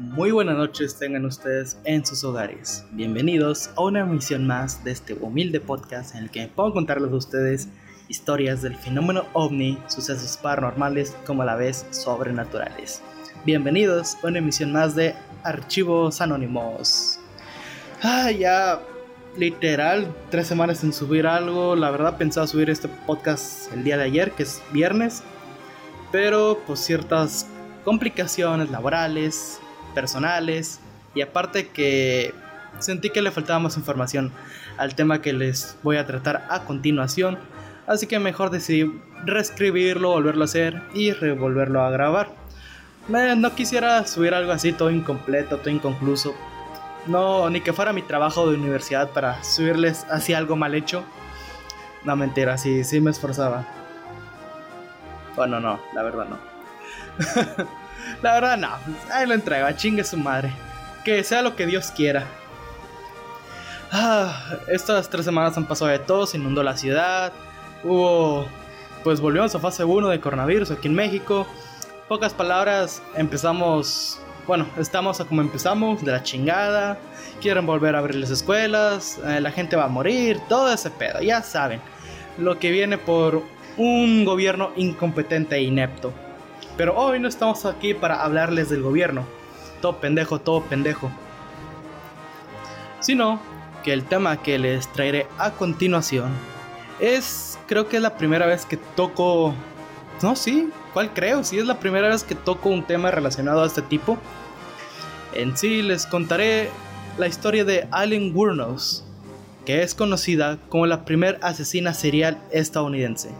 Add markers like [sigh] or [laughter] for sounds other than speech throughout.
muy buenas noches tengan ustedes en sus hogares. Bienvenidos a una emisión más de este humilde podcast en el que puedo contarles a ustedes historias del fenómeno ovni, sucesos paranormales como a la vez sobrenaturales. Bienvenidos a una emisión más de Archivos Anónimos. Ah, ya literal tres semanas sin subir algo. La verdad pensaba subir este podcast el día de ayer, que es viernes. Pero pues ciertas complicaciones laborales, personales. Y aparte que sentí que le faltaba más información al tema que les voy a tratar a continuación. Así que mejor decidí reescribirlo, volverlo a hacer y revolverlo a grabar no quisiera subir algo así todo incompleto, todo inconcluso. No, ni que fuera mi trabajo de universidad para subirles así algo mal hecho. No, mentira, sí, sí me esforzaba. Bueno, no, la verdad no. [laughs] la verdad no, ahí lo entrego, chingue su madre. Que sea lo que Dios quiera. Ah, estas tres semanas han pasado de todo, se inundó la ciudad. Hubo, pues volvimos a fase 1 de coronavirus aquí en México pocas palabras, empezamos, bueno, estamos a como empezamos, de la chingada, quieren volver a abrir las escuelas, eh, la gente va a morir, todo ese pedo, ya saben, lo que viene por un gobierno incompetente e inepto. Pero hoy no estamos aquí para hablarles del gobierno, todo pendejo, todo pendejo, sino que el tema que les traeré a continuación es, creo que es la primera vez que toco no, sí, ¿cuál creo? Si es la primera vez que toco un tema relacionado a este tipo. En sí les contaré la historia de Allen Wuornos, que es conocida como la primera asesina serial estadounidense.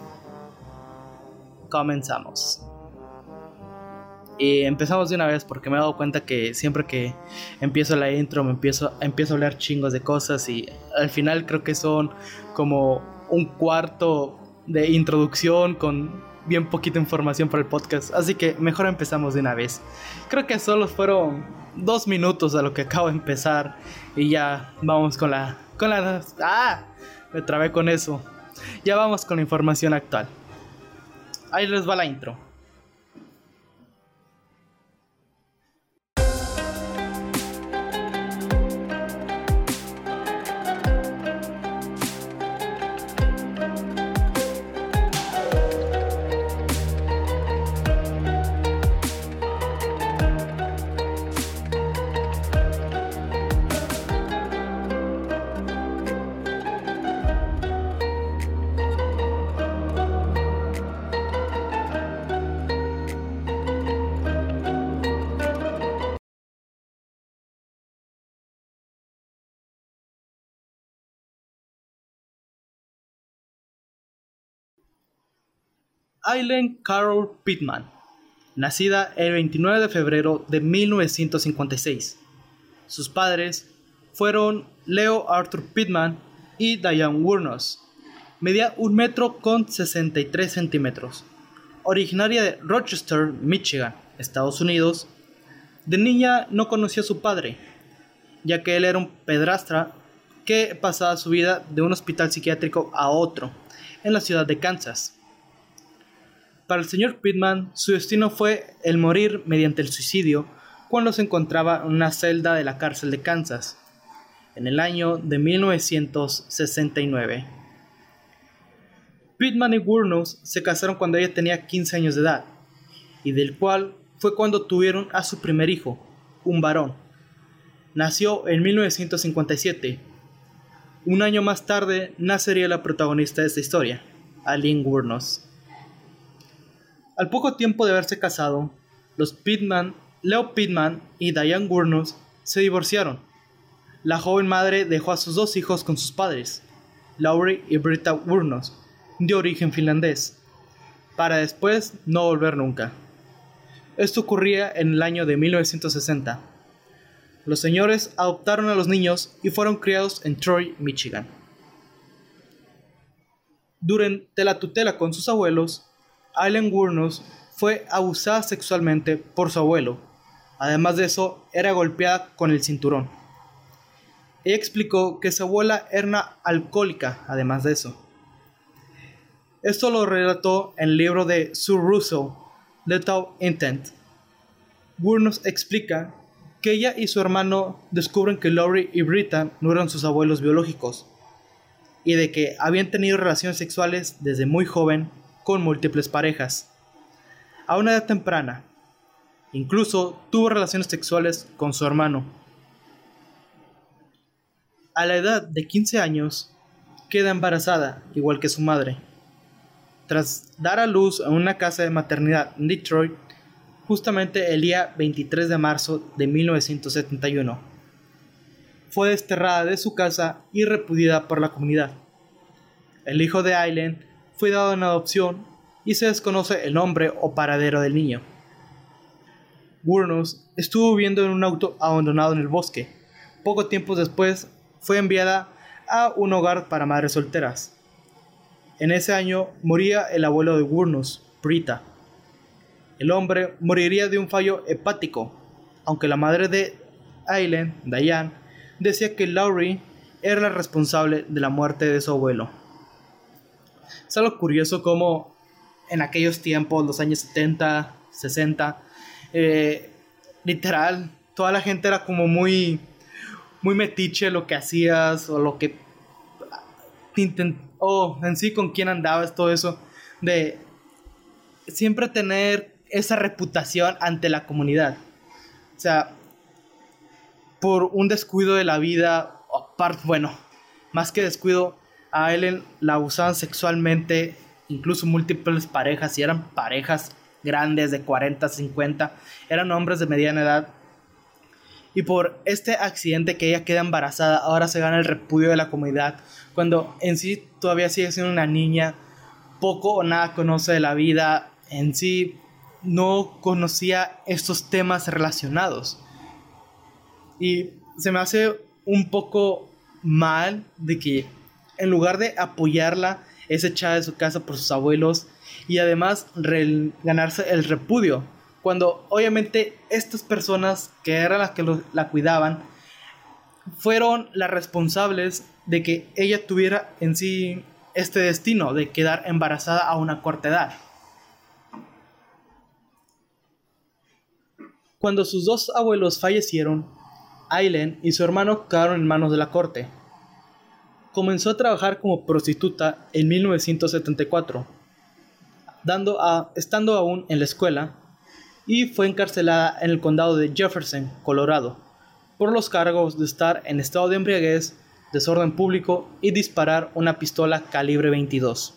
Comenzamos. Y empezamos de una vez porque me he dado cuenta que siempre que empiezo la intro me empiezo, empiezo a hablar chingos de cosas y al final creo que son como un cuarto de introducción con bien poquita información para el podcast, así que mejor empezamos de una vez. Creo que solo fueron dos minutos a lo que acabo de empezar y ya vamos con la... Con la... ¡Ah! Me trabé con eso. Ya vamos con la información actual. Ahí les va la intro. Aileen Carol Pittman, nacida el 29 de febrero de 1956. Sus padres fueron Leo Arthur Pittman y Diane Wurnos. Medía un metro con 63 centímetros. Originaria de Rochester, Michigan, Estados Unidos, de niña no conoció a su padre, ya que él era un pedrastra que pasaba su vida de un hospital psiquiátrico a otro, en la ciudad de Kansas. Para el señor Pittman, su destino fue el morir mediante el suicidio cuando se encontraba en una celda de la cárcel de Kansas, en el año de 1969. Pittman y Wurnos se casaron cuando ella tenía 15 años de edad, y del cual fue cuando tuvieron a su primer hijo, un varón. Nació en 1957. Un año más tarde nacería la protagonista de esta historia, Aline Wurnos. Al poco tiempo de haberse casado, los Pittman, Leo Pittman y Diane Gurnos se divorciaron. La joven madre dejó a sus dos hijos con sus padres, Laurie y Britta Gurnos, de origen finlandés, para después no volver nunca. Esto ocurría en el año de 1960. Los señores adoptaron a los niños y fueron criados en Troy, Michigan. Durante la tutela con sus abuelos, Aileen Wuornos fue abusada sexualmente por su abuelo. Además de eso, era golpeada con el cinturón. Ella explicó que su abuela era una alcohólica, además de eso. Esto lo relató en el libro de Sue Russell, Lethal Intent. Wuornos explica que ella y su hermano descubren que Laurie y Brita no eran sus abuelos biológicos y de que habían tenido relaciones sexuales desde muy joven con múltiples parejas. A una edad temprana, incluso tuvo relaciones sexuales con su hermano. A la edad de 15 años, queda embarazada, igual que su madre. Tras dar a luz en una casa de maternidad en Detroit, justamente el día 23 de marzo de 1971. Fue desterrada de su casa y repudiada por la comunidad. El hijo de Aileen fue dado en adopción y se desconoce el nombre o paradero del niño. Wurnos estuvo viviendo en un auto abandonado en el bosque. Poco tiempo después fue enviada a un hogar para madres solteras. En ese año moría el abuelo de Wurnos, Brita. El hombre moriría de un fallo hepático, aunque la madre de Aileen, Diane, decía que Laurie era la responsable de la muerte de su abuelo. Es algo curioso como en aquellos tiempos, los años 70, 60, eh, literal, toda la gente era como muy, muy metiche lo que hacías o lo que o en sí con quién andabas, todo eso, de siempre tener esa reputación ante la comunidad. O sea, por un descuido de la vida, bueno, más que descuido, a Ellen la usaban sexualmente, incluso múltiples parejas, y eran parejas grandes de 40, 50, eran hombres de mediana edad. Y por este accidente que ella queda embarazada, ahora se gana el repudio de la comunidad, cuando en sí todavía sigue siendo una niña, poco o nada conoce de la vida, en sí no conocía estos temas relacionados. Y se me hace un poco mal de que en lugar de apoyarla, es echada de su casa por sus abuelos y además ganarse el repudio. Cuando obviamente estas personas que eran las que la cuidaban fueron las responsables de que ella tuviera en sí este destino de quedar embarazada a una corta edad. Cuando sus dos abuelos fallecieron, Aileen y su hermano quedaron en manos de la corte. Comenzó a trabajar como prostituta en 1974, dando a, estando aún en la escuela, y fue encarcelada en el condado de Jefferson, Colorado, por los cargos de estar en estado de embriaguez, desorden público y disparar una pistola calibre 22.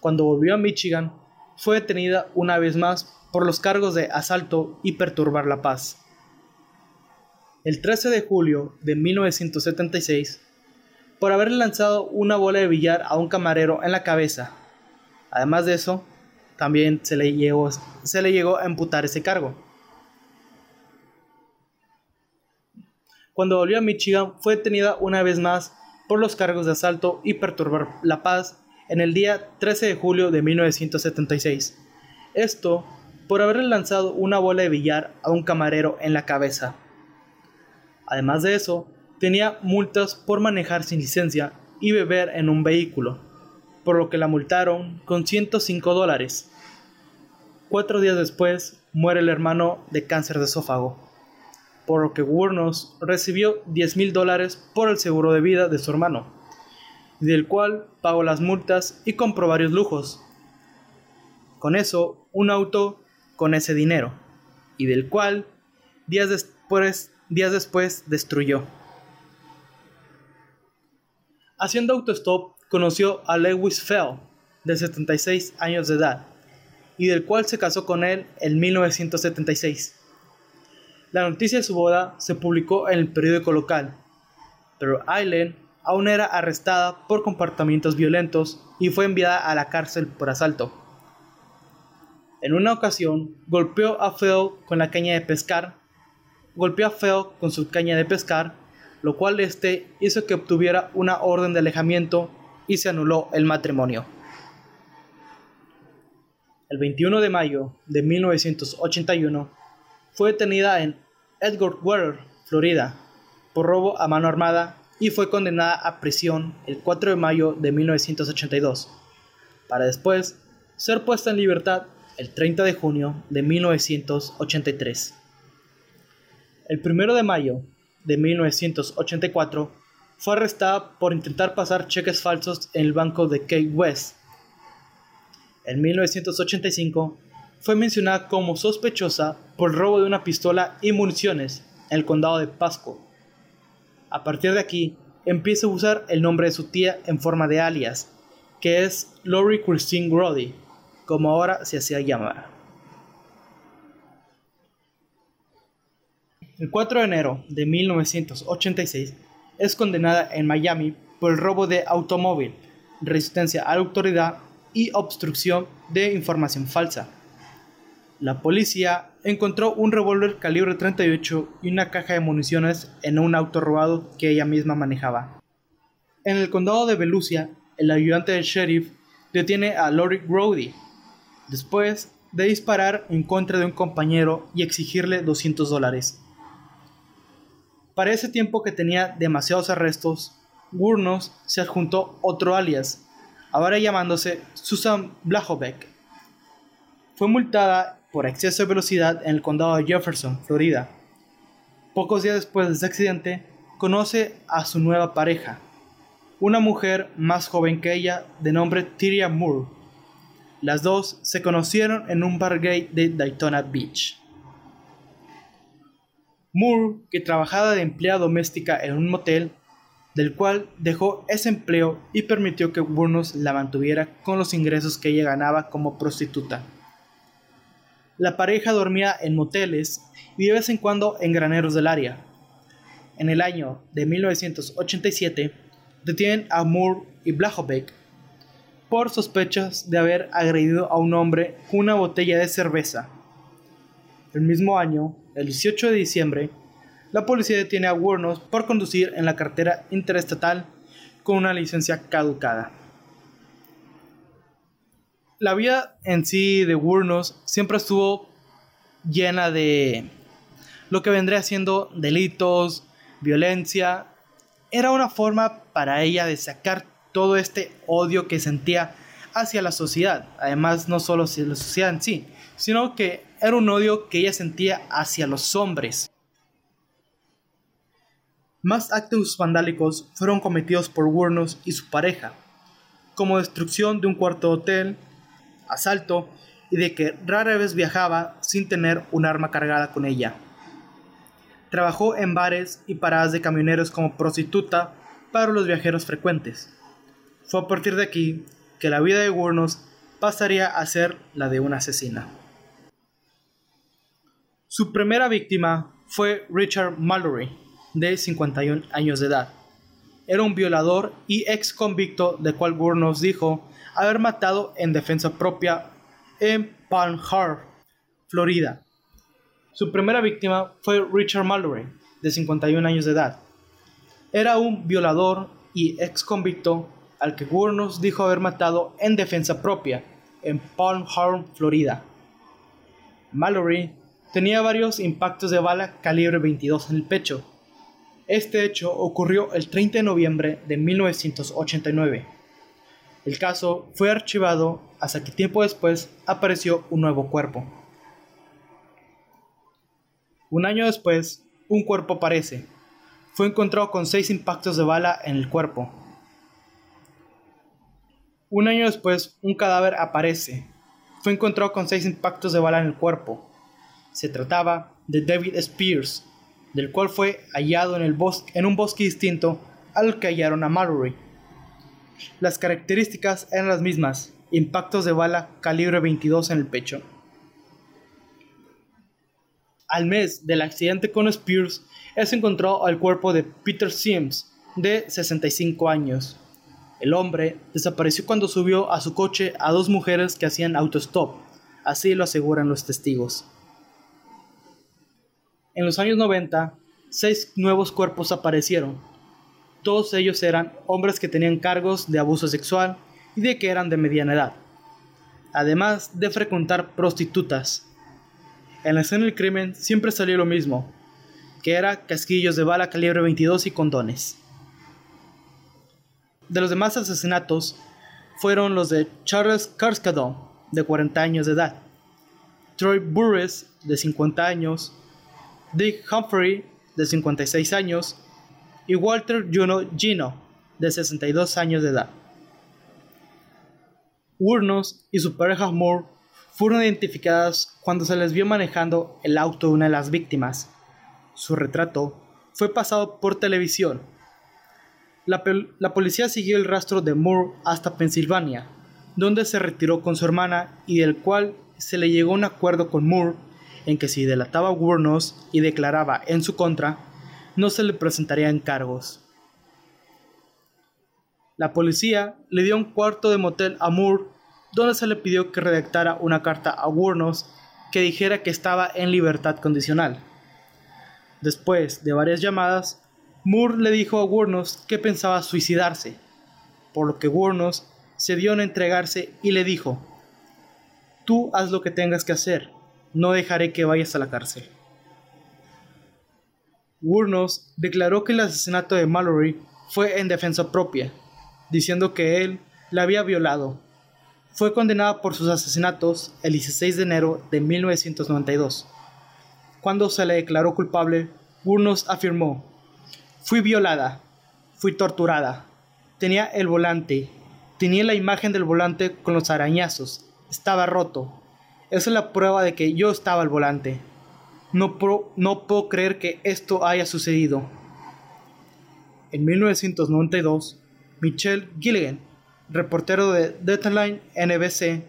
Cuando volvió a Michigan, fue detenida una vez más por los cargos de asalto y perturbar la paz. El 13 de julio de 1976, por haber lanzado una bola de billar a un camarero en la cabeza. Además de eso, también se le llegó, se le llegó a imputar ese cargo. Cuando volvió a Michigan, fue detenida una vez más por los cargos de asalto y perturbar la paz en el día 13 de julio de 1976. Esto por haberle lanzado una bola de billar a un camarero en la cabeza. Además de eso, tenía multas por manejar sin licencia y beber en un vehículo, por lo que la multaron con 105 dólares. Cuatro días después muere el hermano de cáncer de esófago, por lo que Wurnos recibió 10 mil dólares por el seguro de vida de su hermano, del cual pagó las multas y compró varios lujos. Con eso, un auto con ese dinero, y del cual días después, días después destruyó. Haciendo autostop, conoció a Lewis Fell, de 76 años de edad, y del cual se casó con él en 1976. La noticia de su boda se publicó en el periódico local, pero Aileen aún era arrestada por comportamientos violentos y fue enviada a la cárcel por asalto. En una ocasión, golpeó a Fell con la caña de pescar, golpeó a Fell con su caña de pescar lo cual este hizo que obtuviera una orden de alejamiento y se anuló el matrimonio. El 21 de mayo de 1981 fue detenida en Edgewater, Florida, por robo a mano armada y fue condenada a prisión el 4 de mayo de 1982, para después ser puesta en libertad el 30 de junio de 1983. El 1 de mayo de 1984 fue arrestada por intentar pasar cheques falsos en el banco de Kate West. En 1985 fue mencionada como sospechosa por el robo de una pistola y municiones en el condado de Pasco. A partir de aquí, empieza a usar el nombre de su tía en forma de alias, que es Lori Christine Grody, como ahora se hacía llamar. El 4 de enero de 1986 es condenada en Miami por el robo de automóvil, resistencia a la autoridad y obstrucción de información falsa. La policía encontró un revólver calibre 38 y una caja de municiones en un auto robado que ella misma manejaba. En el condado de Belucia, el ayudante del sheriff detiene a Lori Brody después de disparar en contra de un compañero y exigirle 200 dólares. Para ese tiempo que tenía demasiados arrestos, Wurnos se adjuntó otro alias, ahora llamándose Susan Blahovic. Fue multada por exceso de velocidad en el condado de Jefferson, Florida. Pocos días después de ese accidente, conoce a su nueva pareja, una mujer más joven que ella de nombre Tyria Moore. Las dos se conocieron en un bar gay de Daytona Beach. Moore, que trabajaba de empleada doméstica en un motel, del cual dejó ese empleo y permitió que Burnos la mantuviera con los ingresos que ella ganaba como prostituta. La pareja dormía en moteles y de vez en cuando en graneros del área. En el año de 1987, detienen a Moore y Blahovic por sospechas de haber agredido a un hombre con una botella de cerveza. El mismo año, el 18 de diciembre, la policía detiene a Wurnos por conducir en la cartera interestatal con una licencia caducada. La vida en sí de Wurnos siempre estuvo llena de lo que vendría siendo delitos, violencia. Era una forma para ella de sacar todo este odio que sentía hacia la sociedad. Además, no solo hacia la sociedad en sí, sino que era un odio que ella sentía hacia los hombres. Más actos vandálicos fueron cometidos por Wurnos y su pareja, como destrucción de un cuarto hotel, asalto y de que rara vez viajaba sin tener un arma cargada con ella. Trabajó en bares y paradas de camioneros como prostituta para los viajeros frecuentes. Fue a partir de aquí que la vida de Wurnos pasaría a ser la de una asesina. Su primera víctima fue Richard Mallory, de 51 años de edad. Era un violador y ex convicto de cual Burnos dijo haber matado en defensa propia en Palm Harbor, Florida. Su primera víctima fue Richard Mallory, de 51 años de edad. Era un violador y ex convicto al que Burnos dijo haber matado en defensa propia en Palm Harbor, Florida. Mallory Tenía varios impactos de bala calibre 22 en el pecho. Este hecho ocurrió el 30 de noviembre de 1989. El caso fue archivado hasta que tiempo después apareció un nuevo cuerpo. Un año después, un cuerpo aparece. Fue encontrado con seis impactos de bala en el cuerpo. Un año después, un cadáver aparece. Fue encontrado con seis impactos de bala en el cuerpo. Se trataba de David Spears, del cual fue hallado en, el bosque, en un bosque distinto al que hallaron a Mallory. Las características eran las mismas, impactos de bala calibre 22 en el pecho. Al mes del accidente con Spears, es encontrado el cuerpo de Peter Sims, de 65 años. El hombre desapareció cuando subió a su coche a dos mujeres que hacían autostop, así lo aseguran los testigos. En los años 90, seis nuevos cuerpos aparecieron. Todos ellos eran hombres que tenían cargos de abuso sexual y de que eran de mediana edad, además de frecuentar prostitutas. En la escena del crimen siempre salió lo mismo, que era casquillos de bala calibre 22 y condones. De los demás asesinatos fueron los de Charles Carskadon, de 40 años de edad, Troy Burris, de 50 años, Dick Humphrey, de 56 años, y Walter Juno Gino, de 62 años de edad. Urnos y su pareja Moore fueron identificadas cuando se les vio manejando el auto de una de las víctimas. Su retrato fue pasado por televisión. La, la, policía siguió el rastro de Moore hasta Pensilvania, donde se retiró con su hermana y del cual se le llegó un acuerdo con Moore en que si delataba a Wurnos y declaraba en su contra, no se le presentarían cargos. La policía le dio un cuarto de motel a Moore donde se le pidió que redactara una carta a Wurnos que dijera que estaba en libertad condicional. Después de varias llamadas, Moore le dijo a Wurnos que pensaba suicidarse, por lo que Wurnos se dio a entregarse y le dijo, Tú haz lo que tengas que hacer, no dejaré que vayas a la cárcel. Wurnos declaró que el asesinato de Mallory fue en defensa propia, diciendo que él la había violado. Fue condenada por sus asesinatos el 16 de enero de 1992. Cuando se le declaró culpable, Wurnos afirmó, Fui violada, fui torturada, tenía el volante, tenía la imagen del volante con los arañazos, estaba roto, esa es la prueba de que yo estaba al volante. No, no puedo creer que esto haya sucedido. En 1992, Michelle Gilligan, reportero de Deadline NBC,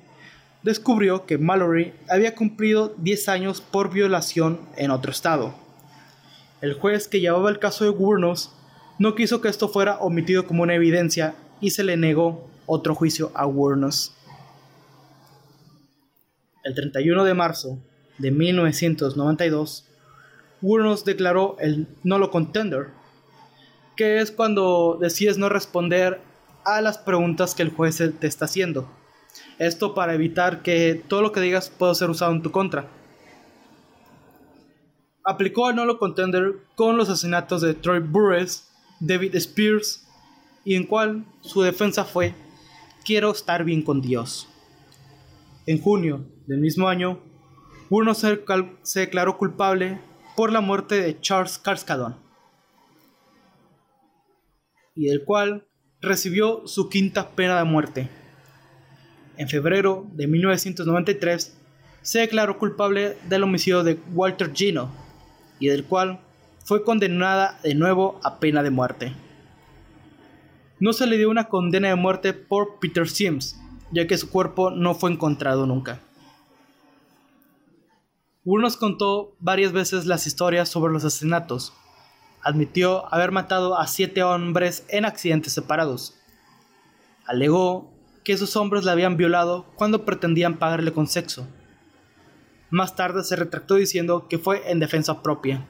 descubrió que Mallory había cumplido 10 años por violación en otro estado. El juez que llevaba el caso de Wurnos no quiso que esto fuera omitido como una evidencia y se le negó otro juicio a Wurnos el 31 de marzo de 1992, Wurnos declaró el no contender, que es cuando decides no responder a las preguntas que el juez te está haciendo. Esto para evitar que todo lo que digas pueda ser usado en tu contra. Aplicó el no contender con los asesinatos de Troy Burress, David Spears, y en cual su defensa fue quiero estar bien con Dios. En junio del mismo año, Burno se, declaró culpable por la muerte de Charles Carskadon, y del cual recibió su quinta pena de muerte. En febrero de 1993 se declaró culpable del homicidio de Walter Gino y del cual fue condenada de nuevo a pena de muerte. No se le dio una condena de muerte por Peter Sims, ya que su cuerpo no fue encontrado nunca. Burnos contó varias veces las historias sobre los asesinatos. Admitió haber matado a siete hombres en accidentes separados. Alegó que esos hombres le habían violado cuando pretendían pagarle con sexo. Más tarde se retractó diciendo que fue en defensa propia.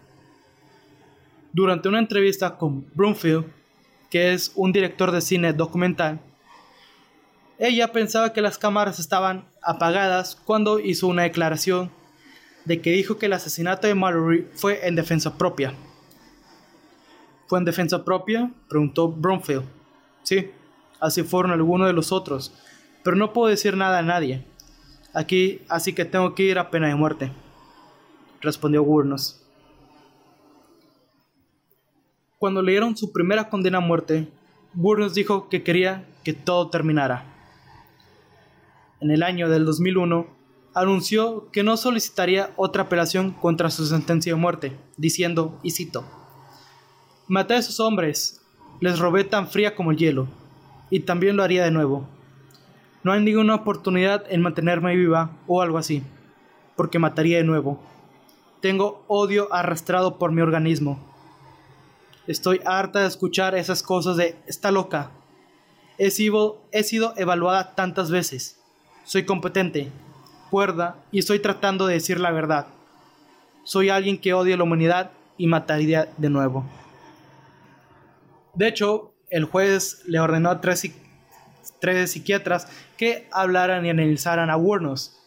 Durante una entrevista con Broomfield, que es un director de cine documental, ella pensaba que las cámaras estaban apagadas cuando hizo una declaración de que dijo que el asesinato de Mallory fue en defensa propia. ¿Fue en defensa propia? Preguntó Bromfield. Sí, así fueron algunos de los otros, pero no puedo decir nada a nadie. Aquí, así que tengo que ir a pena de muerte, respondió Gurnos. Cuando leyeron su primera condena a muerte, Gurnos dijo que quería que todo terminara en el año del 2001, anunció que no solicitaría otra apelación contra su sentencia de muerte, diciendo, y Maté a esos hombres, les robé tan fría como el hielo, y también lo haría de nuevo. No hay ninguna oportunidad en mantenerme viva o algo así, porque mataría de nuevo. Tengo odio arrastrado por mi organismo. Estoy harta de escuchar esas cosas de está loca. He sido, he sido evaluada tantas veces soy competente, cuerda y estoy tratando de decir la verdad. Soy alguien que odia la humanidad y mataría de nuevo. De hecho, el juez le ordenó a tres, tres psiquiatras que hablaran y analizaran a Wurnos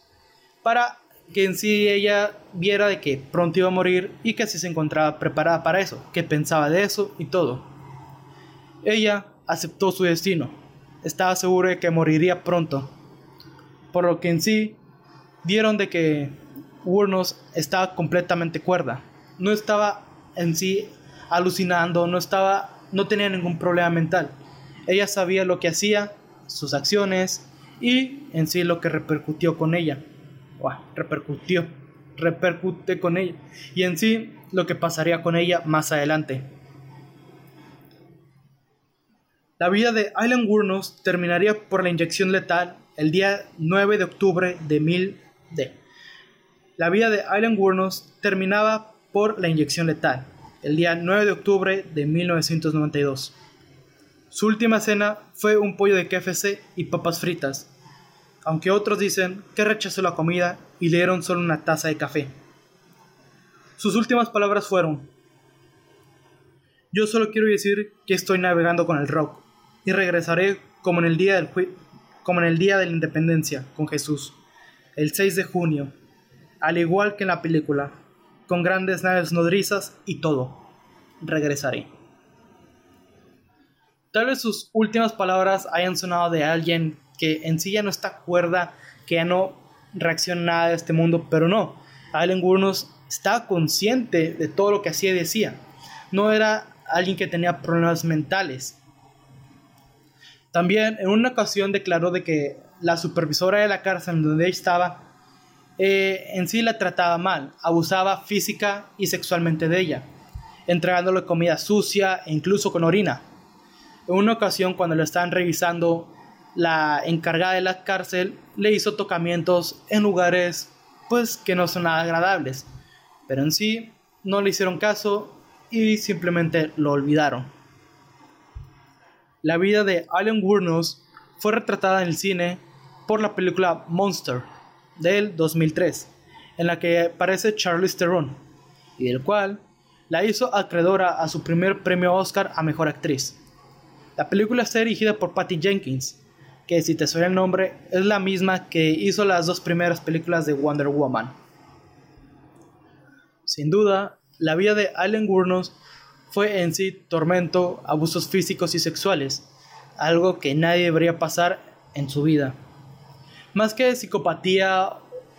para que en sí ella viera de que pronto iba a morir y que así se encontraba preparada para eso, que pensaba de eso y todo. Ella aceptó su destino, estaba segura de que moriría pronto por lo que en sí dieron de que Wurnos estaba completamente cuerda, no estaba en sí alucinando, no estaba, no tenía ningún problema mental. Ella sabía lo que hacía, sus acciones y en sí lo que repercutió con ella. repercutió, repercute con ella. Y en sí lo que pasaría con ella más adelante. La vida de Island Wurnos terminaría por la inyección letal el día 9 de octubre de 1000 d La vida de Island Wurnos terminaba por la inyección letal el día 9 de octubre de 1992. Su última cena fue un pollo de KFC y papas fritas, aunque otros dicen que rechazó la comida y le dieron solo una taza de café. Sus últimas palabras fueron, yo solo quiero decir que estoy navegando con el rock y regresaré como en el día, del como en el día de la independencia con Jesús, el 6 de junio, al igual que en la película, con grandes naves nodrizas y todo. Regresaré. Tal vez sus últimas palabras hayan sonado de alguien que en sí ya no está cuerda, que ya no reacciona nada de este mundo, pero no. Allen Gurnos estaba consciente de todo lo que hacía y decía. No era alguien que tenía problemas mentales. También en una ocasión declaró de que la supervisora de la cárcel donde ella estaba eh, en sí la trataba mal, abusaba física y sexualmente de ella, entregándole comida sucia e incluso con orina. En una ocasión cuando lo estaban revisando, la encargada de la cárcel le hizo tocamientos en lugares pues que no son nada agradables, pero en sí no le hicieron caso y simplemente lo olvidaron. La vida de Alan Wurnos fue retratada en el cine por la película Monster del 2003, en la que aparece Charlize Theron, y del cual la hizo acreedora a su primer premio Oscar a Mejor Actriz. La película está dirigida por Patty Jenkins, que si te suena el nombre es la misma que hizo las dos primeras películas de Wonder Woman. Sin duda, la vida de Allen Gurnos fue en sí tormento, abusos físicos y sexuales, algo que nadie debería pasar en su vida. Más que psicopatía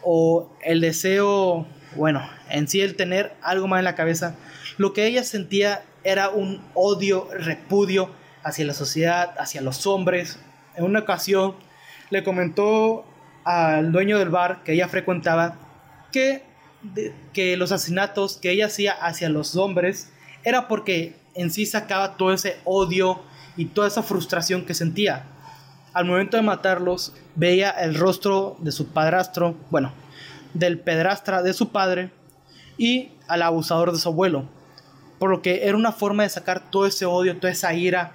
o el deseo, bueno, en sí el tener algo más en la cabeza, lo que ella sentía era un odio, repudio hacia la sociedad, hacia los hombres. En una ocasión le comentó al dueño del bar que ella frecuentaba que, que los asesinatos que ella hacía hacia los hombres era porque en sí sacaba todo ese odio y toda esa frustración que sentía. Al momento de matarlos, veía el rostro de su padrastro, bueno, del pedrastra de su padre y al abusador de su abuelo. Por lo que era una forma de sacar todo ese odio, toda esa ira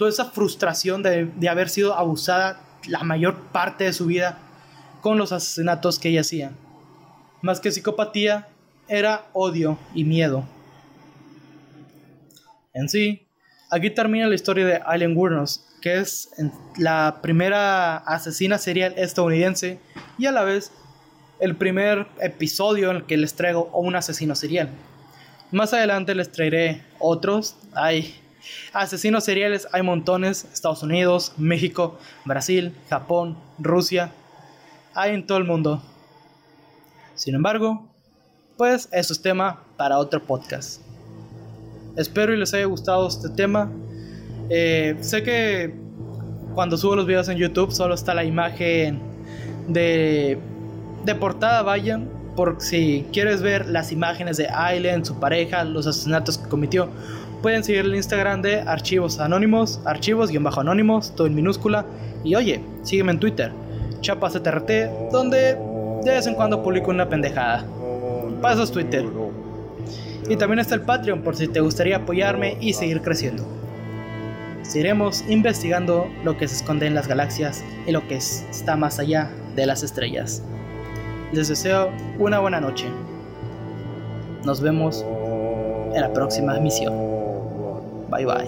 toda esa frustración de, haber sido abusada la mayor parte de su vida con los asesinatos que ella hacía. Más que psicopatía, era odio y miedo. En sí, aquí termina la historia de Alien Wurnos, que es la primera asesina serial estadounidense y a la vez el primer episodio en el que les traigo un asesino serial. Más adelante les traeré otros. Hay Asesinos seriales hay montones, Estados Unidos, México, Brasil, Japón, Rusia, hay en todo el mundo. Sin embargo, pues eso es tema para otro podcast. Espero y les haya gustado este tema. Eh, sé que cuando subo los videos en YouTube solo está la imagen de, de portada, vayan, por si quieres ver las imágenes de Aileen, su pareja, los asesinatos que cometió pueden seguir el Instagram de Archivos Anónimos, archivos-anónimos, todo en minúscula. Y oye, sígueme en Twitter, ChapasTRT, donde de vez en cuando publico una pendejada. Pasas Twitter. Y también está el Patreon por si te gustaría apoyarme y seguir creciendo. Seguiremos investigando lo que se esconde en las galaxias y lo que está más allá de las estrellas. Les deseo una buena noche. Nos vemos en la próxima emisión. Bye bye.